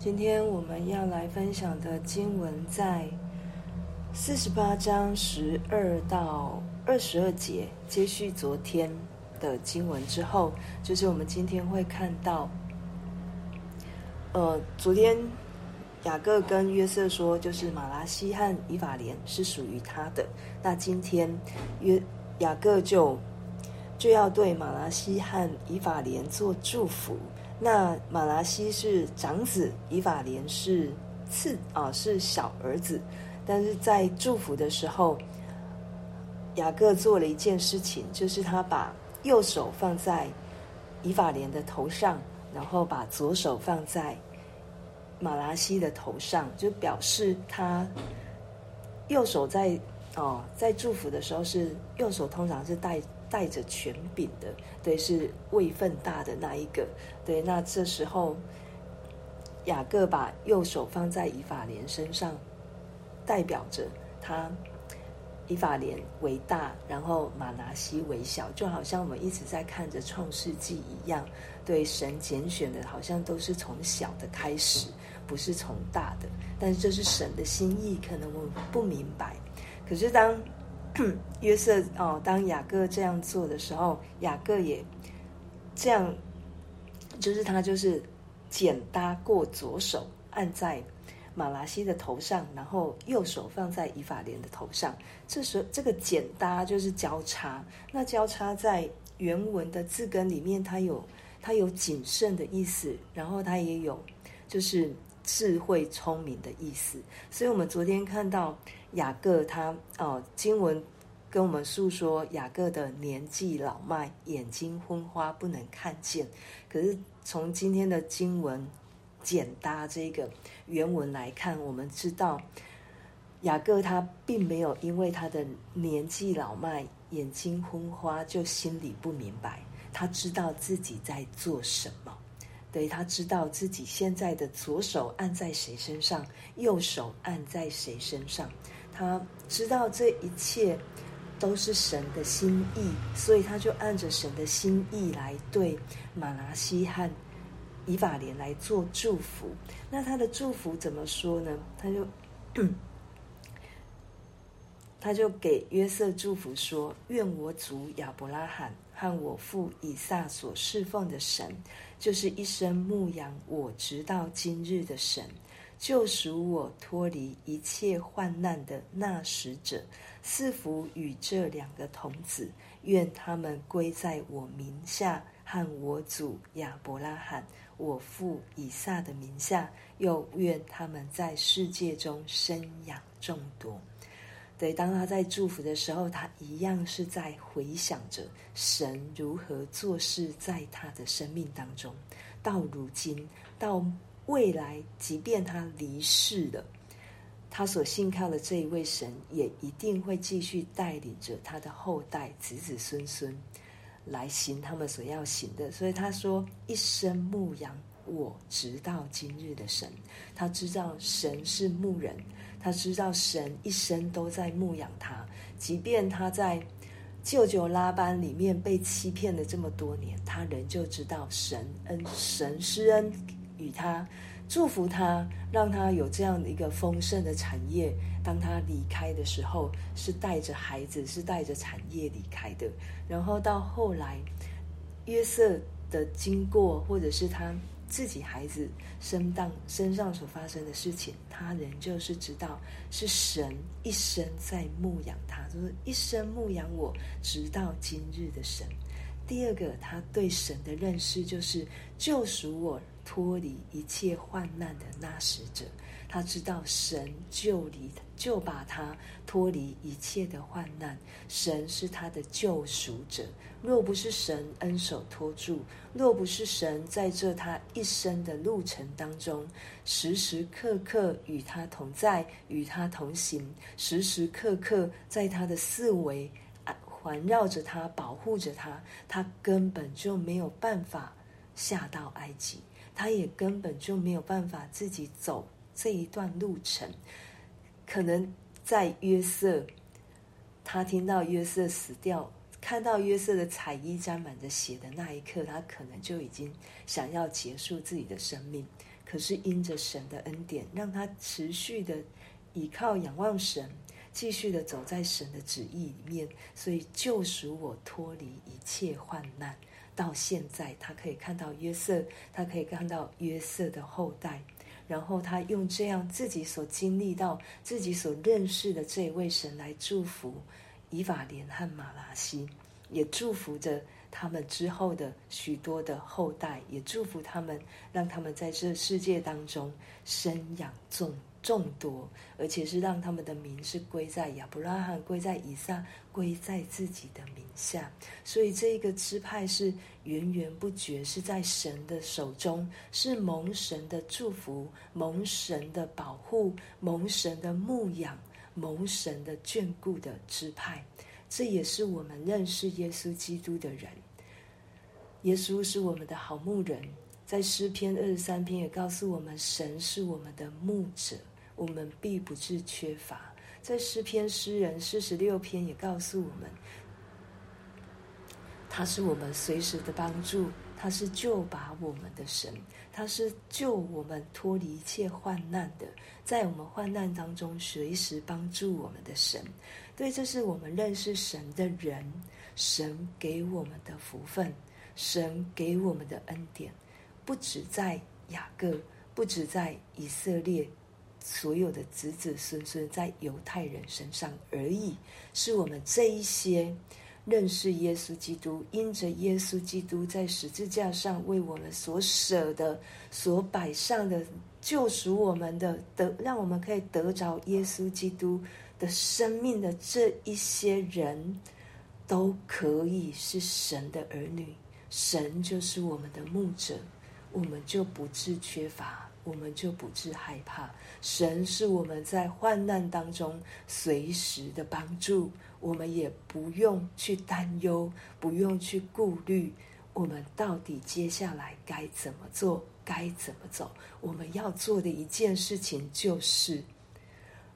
今天我们要来分享的经文在四十八章十二到二十二节，接续昨天的经文之后，就是我们今天会看到，呃，昨天雅各跟约瑟说，就是马拉西和以法莲是属于他的。那今天约雅各就就要对马拉西和以法莲做祝福。那马拉西是长子，以法莲是次啊，是小儿子。但是在祝福的时候，雅各做了一件事情，就是他把右手放在以法莲的头上，然后把左手放在马拉西的头上，就表示他右手在哦，在祝福的时候是右手，通常是带。带着权柄的，对，是位分大的那一个，对。那这时候，雅各把右手放在以法莲身上，代表着他以法莲为大，然后马拿西为小，就好像我们一直在看着创世纪一样，对，神拣选的，好像都是从小的开始，不是从大的。但是这是神的心意，可能我不明白。可是当约瑟哦，当雅各这样做的时候，雅各也这样，就是他就是剪搭过左手按在马拉西的头上，然后右手放在以法莲的头上。这时候这个剪搭就是交叉，那交叉在原文的字根里面，它有它有谨慎的意思，然后它也有就是智慧聪明的意思。所以我们昨天看到。雅各他哦，经文跟我们诉说雅各的年纪老迈，眼睛昏花，不能看见。可是从今天的经文简搭这个原文来看，我们知道雅各他并没有因为他的年纪老迈、眼睛昏花就心里不明白，他知道自己在做什么。对，他知道自己现在的左手按在谁身上，右手按在谁身上。他知道这一切都是神的心意，所以他就按着神的心意来对马拿西和以法莲来做祝福。那他的祝福怎么说呢？他 就他就给约瑟祝福说：“愿我祖亚伯拉罕和我父以撒所侍奉的神，就是一生牧养我直到今日的神。”救赎我脱离一切患难的那使者，赐福与这两个童子，愿他们归在我名下和我祖亚伯拉罕、我父以撒的名下，又愿他们在世界中生养众多。对，当他在祝福的时候，他一样是在回想着神如何做事在他的生命当中，到如今到。未来，即便他离世了，他所信靠的这一位神也一定会继续带领着他的后代子子孙孙来行他们所要行的。所以他说：“一生牧养我直到今日的神，他知道神是牧人，他知道神一生都在牧养他。即便他在舅舅拉班里面被欺骗了这么多年，他仍旧知道神恩，神施恩。”与他祝福他，让他有这样的一个丰盛的产业。当他离开的时候，是带着孩子，是带着产业离开的。然后到后来，约瑟的经过，或者是他自己孩子身当身上所发生的事情，他仍旧是知道是神一生在牧养他，就是一生牧养我，直到今日的神。第二个，他对神的认识就是救赎我。脱离一切患难的那使者，他知道神救离，就把他脱离一切的患难。神是他的救赎者。若不是神恩手托住，若不是神在这他一生的路程当中，时时刻刻与他同在，与他同行，时时刻刻在他的四围环绕着他，保护着他，他根本就没有办法下到埃及。他也根本就没有办法自己走这一段路程，可能在约瑟，他听到约瑟死掉，看到约瑟的彩衣沾满着血的那一刻，他可能就已经想要结束自己的生命。可是因着神的恩典，让他持续的倚靠仰望神，继续的走在神的旨意里面，所以救赎我脱离一切患难。到现在，他可以看到约瑟，他可以看到约瑟的后代，然后他用这样自己所经历到、自己所认识的这一位神来祝福以法莲和马拉西，也祝福着。他们之后的许多的后代，也祝福他们，让他们在这世界当中生养众众多，而且是让他们的名是归在亚伯拉罕、归在以撒、归在自己的名下。所以这一个支派是源源不绝，是在神的手中，是蒙神的祝福、蒙神的保护、蒙神的牧养、蒙神的眷顾的支派。这也是我们认识耶稣基督的人。耶稣是我们的好牧人，在诗篇二十三篇也告诉我们，神是我们的牧者，我们必不致缺乏。在诗篇诗人四十六篇也告诉我们，他是我们随时的帮助，他是救拔我们的神，他是救我们脱离一切患难的，在我们患难当中随时帮助我们的神。对，这是我们认识神的人，神给我们的福分，神给我们的恩典，不止在雅各，不止在以色列所有的子子孙孙，在犹太人身上而已，是我们这一些认识耶稣基督，因着耶稣基督在十字架上为我们所舍的、所摆上的救赎我们的，得让我们可以得着耶稣基督。的生命的这一些人，都可以是神的儿女。神就是我们的牧者，我们就不致缺乏，我们就不致害怕。神是我们在患难当中随时的帮助，我们也不用去担忧，不用去顾虑，我们到底接下来该怎么做，该怎么走？我们要做的一件事情就是。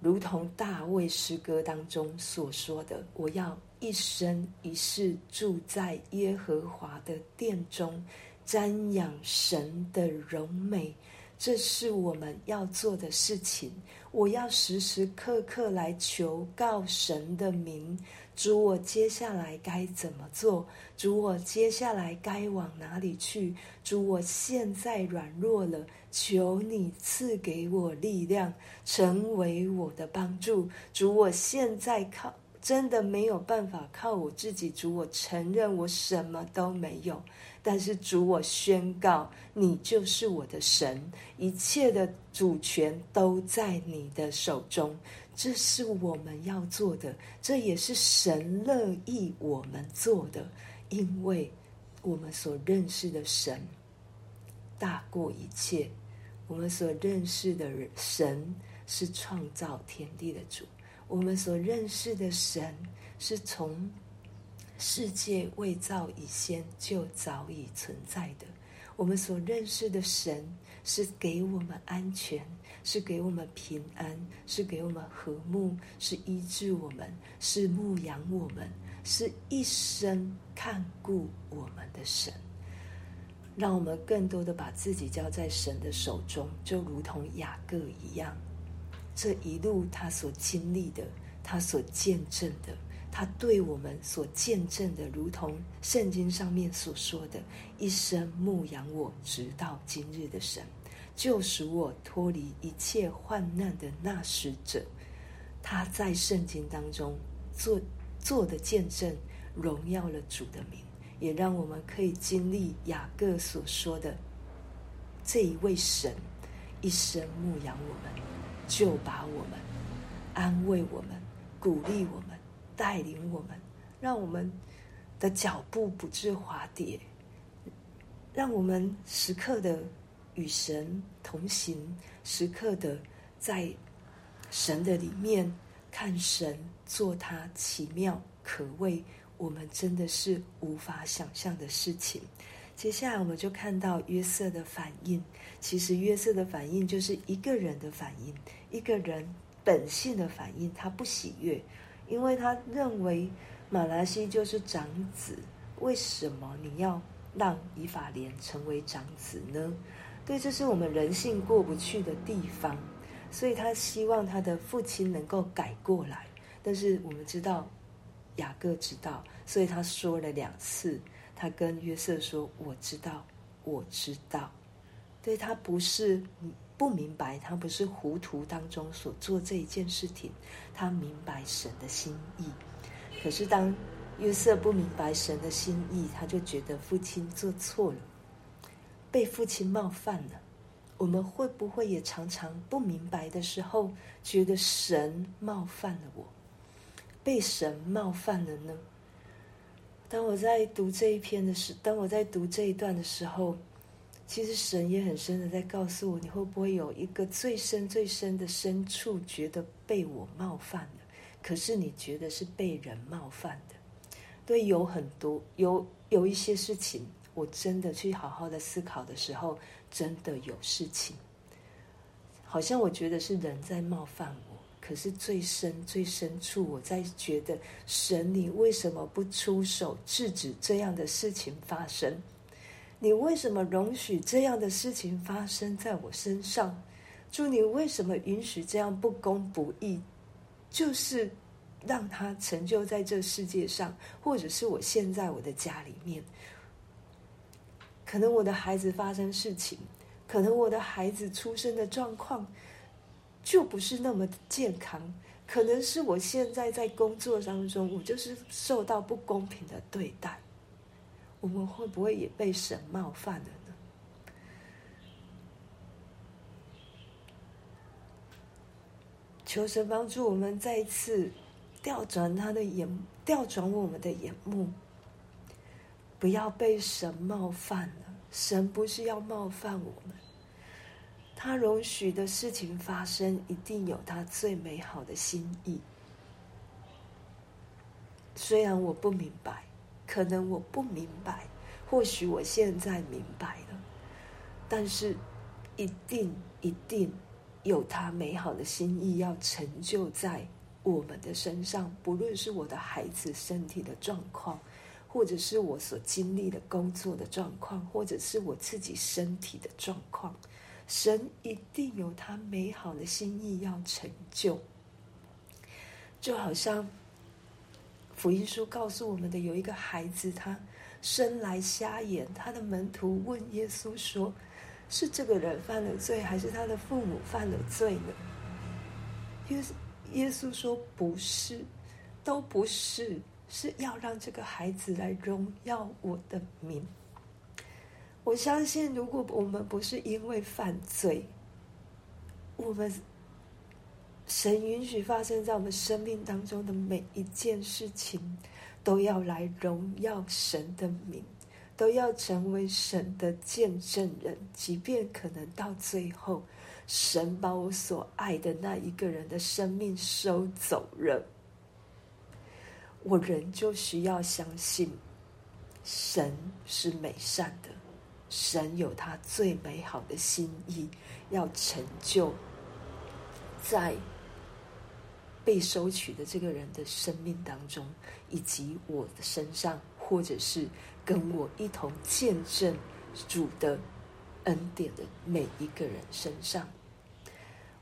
如同大卫诗歌当中所说的：“我要一生一世住在耶和华的殿中，瞻仰神的荣美。”这是我们要做的事情。我要时时刻刻来求告神的名。主，我接下来该怎么做？主，我接下来该往哪里去？主，我现在软弱了，求你赐给我力量，成为我的帮助。主，我现在靠真的没有办法靠我自己。主，我承认我什么都没有。但是主，我宣告，你就是我的神，一切的主权都在你的手中。这是我们要做的，这也是神乐意我们做的，因为我们所认识的神大过一切。我们所认识的神是创造天地的主，我们所认识的神是从世界未造以先就早已存在的。我们所认识的神是给我们安全。是给我们平安，是给我们和睦，是医治我们，是牧养我们，是一生看顾我们的神。让我们更多的把自己交在神的手中，就如同雅各一样。这一路他所经历的，他所见证的，他对我们所见证的，如同圣经上面所说的，一生牧养我直到今日的神。救赎我脱离一切患难的那使者，他在圣经当中做做的见证，荣耀了主的名，也让我们可以经历雅各所说的这一位神，一生牧养我们，救拔我们，安慰我们，鼓励我们，带领我们，让我们的脚步不致滑跌，让我们时刻的。与神同行，时刻的在神的里面看神做他奇妙可畏，我们真的是无法想象的事情。接下来我们就看到约瑟的反应。其实约瑟的反应就是一个人的反应，一个人本性的反应。他不喜悦，因为他认为马拉西就是长子，为什么你要让以法莲成为长子呢？对，这是我们人性过不去的地方，所以他希望他的父亲能够改过来。但是我们知道，雅各知道，所以他说了两次，他跟约瑟说：“我知道，我知道。”对，他不是不明白，他不是糊涂当中所做这一件事情，他明白神的心意。可是当约瑟不明白神的心意，他就觉得父亲做错了，被父亲冒犯了。我们会不会也常常不明白的时候，觉得神冒犯了我，被神冒犯了呢？当我在读这一篇的时，当我在读这一段的时候，其实神也很深的在告诉我，你会不会有一个最深最深的深处，觉得被我冒犯了？可是你觉得是被人冒犯的？对，有很多有有一些事情，我真的去好好的思考的时候，真的有事情，好像我觉得是人在冒犯我。可是最深最深处，我在觉得神，你为什么不出手制止这样的事情发生？你为什么容许这样的事情发生在我身上？主，你为什么允许这样不公不义？就是。让他成就在这世界上，或者是我现在我的家里面，可能我的孩子发生事情，可能我的孩子出生的状况就不是那么健康，可能是我现在在工作当中，我就是受到不公平的对待，我们会不会也被神冒犯了呢？求神帮助我们再一次。调转他的眼，调转我们的眼目，不要被神冒犯了。神不是要冒犯我们，他容许的事情发生，一定有他最美好的心意。虽然我不明白，可能我不明白，或许我现在明白了，但是一定一定有他美好的心意要成就在。我们的身上，不论是我的孩子身体的状况，或者是我所经历的工作的状况，或者是我自己身体的状况，神一定有他美好的心意要成就。就好像福音书告诉我们的，有一个孩子，他生来瞎眼，他的门徒问耶稣说：“是这个人犯了罪，还是他的父母犯了罪呢？”耶稣。耶稣说：“不是，都不是，是要让这个孩子来荣耀我的名。”我相信，如果我们不是因为犯罪，我们神允许发生在我们生命当中的每一件事情，都要来荣耀神的名，都要成为神的见证人，即便可能到最后。神把我所爱的那一个人的生命收走了，我仍旧需要相信，神是美善的，神有他最美好的心意要成就在被收取的这个人的生命当中，以及我的身上，或者是跟我一同见证主的。恩典的每一个人身上，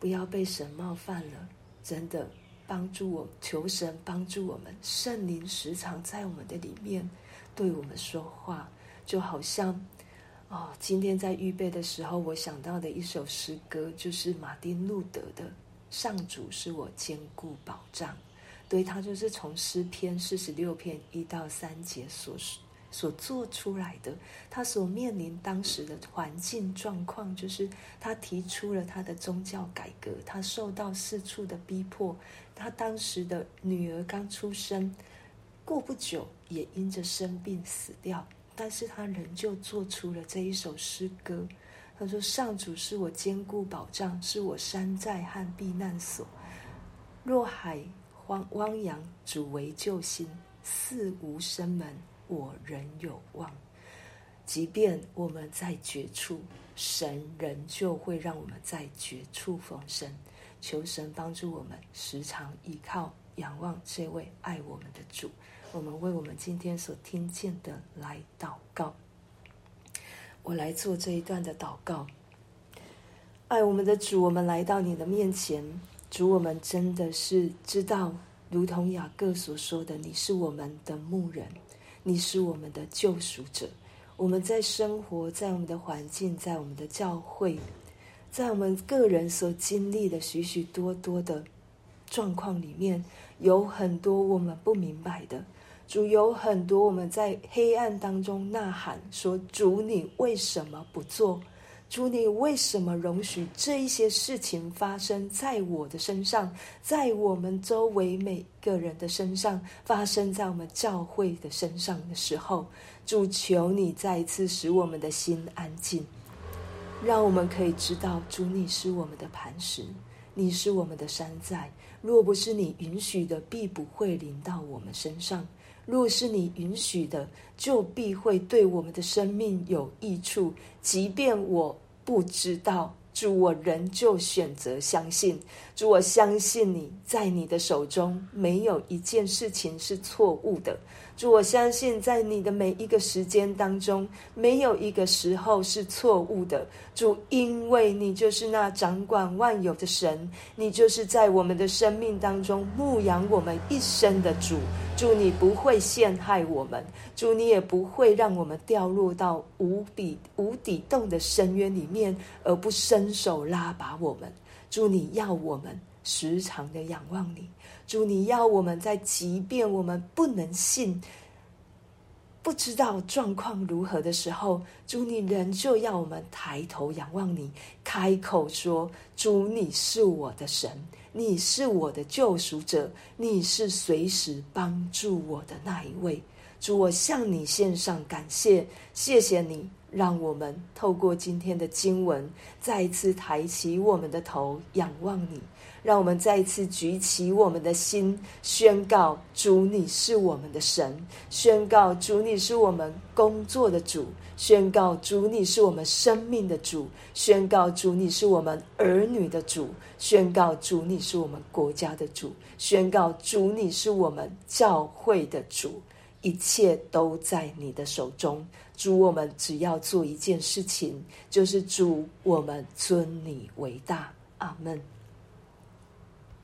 不要被神冒犯了。真的帮助我，求神帮助我们，圣灵时常在我们的里面对我们说话，就好像哦，今天在预备的时候，我想到的一首诗歌，就是马丁路德的《上主是我坚固保障》，对，他就是从诗篇四十六篇一到三节所。所做出来的，他所面临当时的环境状况，就是他提出了他的宗教改革，他受到四处的逼迫，他当时的女儿刚出生，过不久也因着生病死掉，但是他仍旧做出了这一首诗歌。他说：“上主是我坚固保障，是我山寨和避难所。若海荒汪洋，主为救星，四无生门。”我仍有望，即便我们在绝处，神仍旧会让我们在绝处逢生。求神帮助我们，时常依靠、仰望这位爱我们的主。我们为我们今天所听见的来祷告。我来做这一段的祷告。爱我们的主，我们来到你的面前，主，我们真的是知道，如同雅各所说的，你是我们的牧人，你是我们的救赎者。我们在生活在我们的环境，在我们的教会，在我们个人所经历的许许多多的状况里面，有很多我们不明白的。主，有很多我们在黑暗当中呐喊说：“主，你为什么不做？”主，你为什么容许这一些事情发生在我的身上，在我们周围每个人的身上，发生在我们教会的身上的时候，主，求你再一次使我们的心安静，让我们可以知道，主，你是我们的磐石，你是我们的山寨。若不是你允许的，必不会临到我们身上；若是你允许的，就必会对我们的生命有益处。即便我不知道，主，我仍旧选择相信。主，我相信你在你的手中，没有一件事情是错误的。主，我相信在你的每一个时间当中，没有一个时候是错误的。主，因为你就是那掌管万有的神，你就是在我们的生命当中牧养我们一生的主。主，你不会陷害我们，主，你也不会让我们掉落到无底无底洞的深渊里面，而不伸手拉拔我们。主，你要我们时常的仰望你。主，你要我们在即便我们不能信、不知道状况如何的时候，主，你仍旧要我们抬头仰望你，开口说：“主，你是我的神，你是我的救赎者，你是随时帮助我的那一位。”主，我向你献上感谢，谢谢你让我们透过今天的经文，再一次抬起我们的头仰望你。让我们再一次举起我们的心，宣告主你是我们的神，宣告主你是我们工作的主，宣告主你是我们生命的主，宣告主你是我们儿女的主，宣告主你是我们国家的主，宣告主你是我们教会的主，一切都在你的手中。主，我们只要做一件事情，就是主，我们尊你为大。阿门。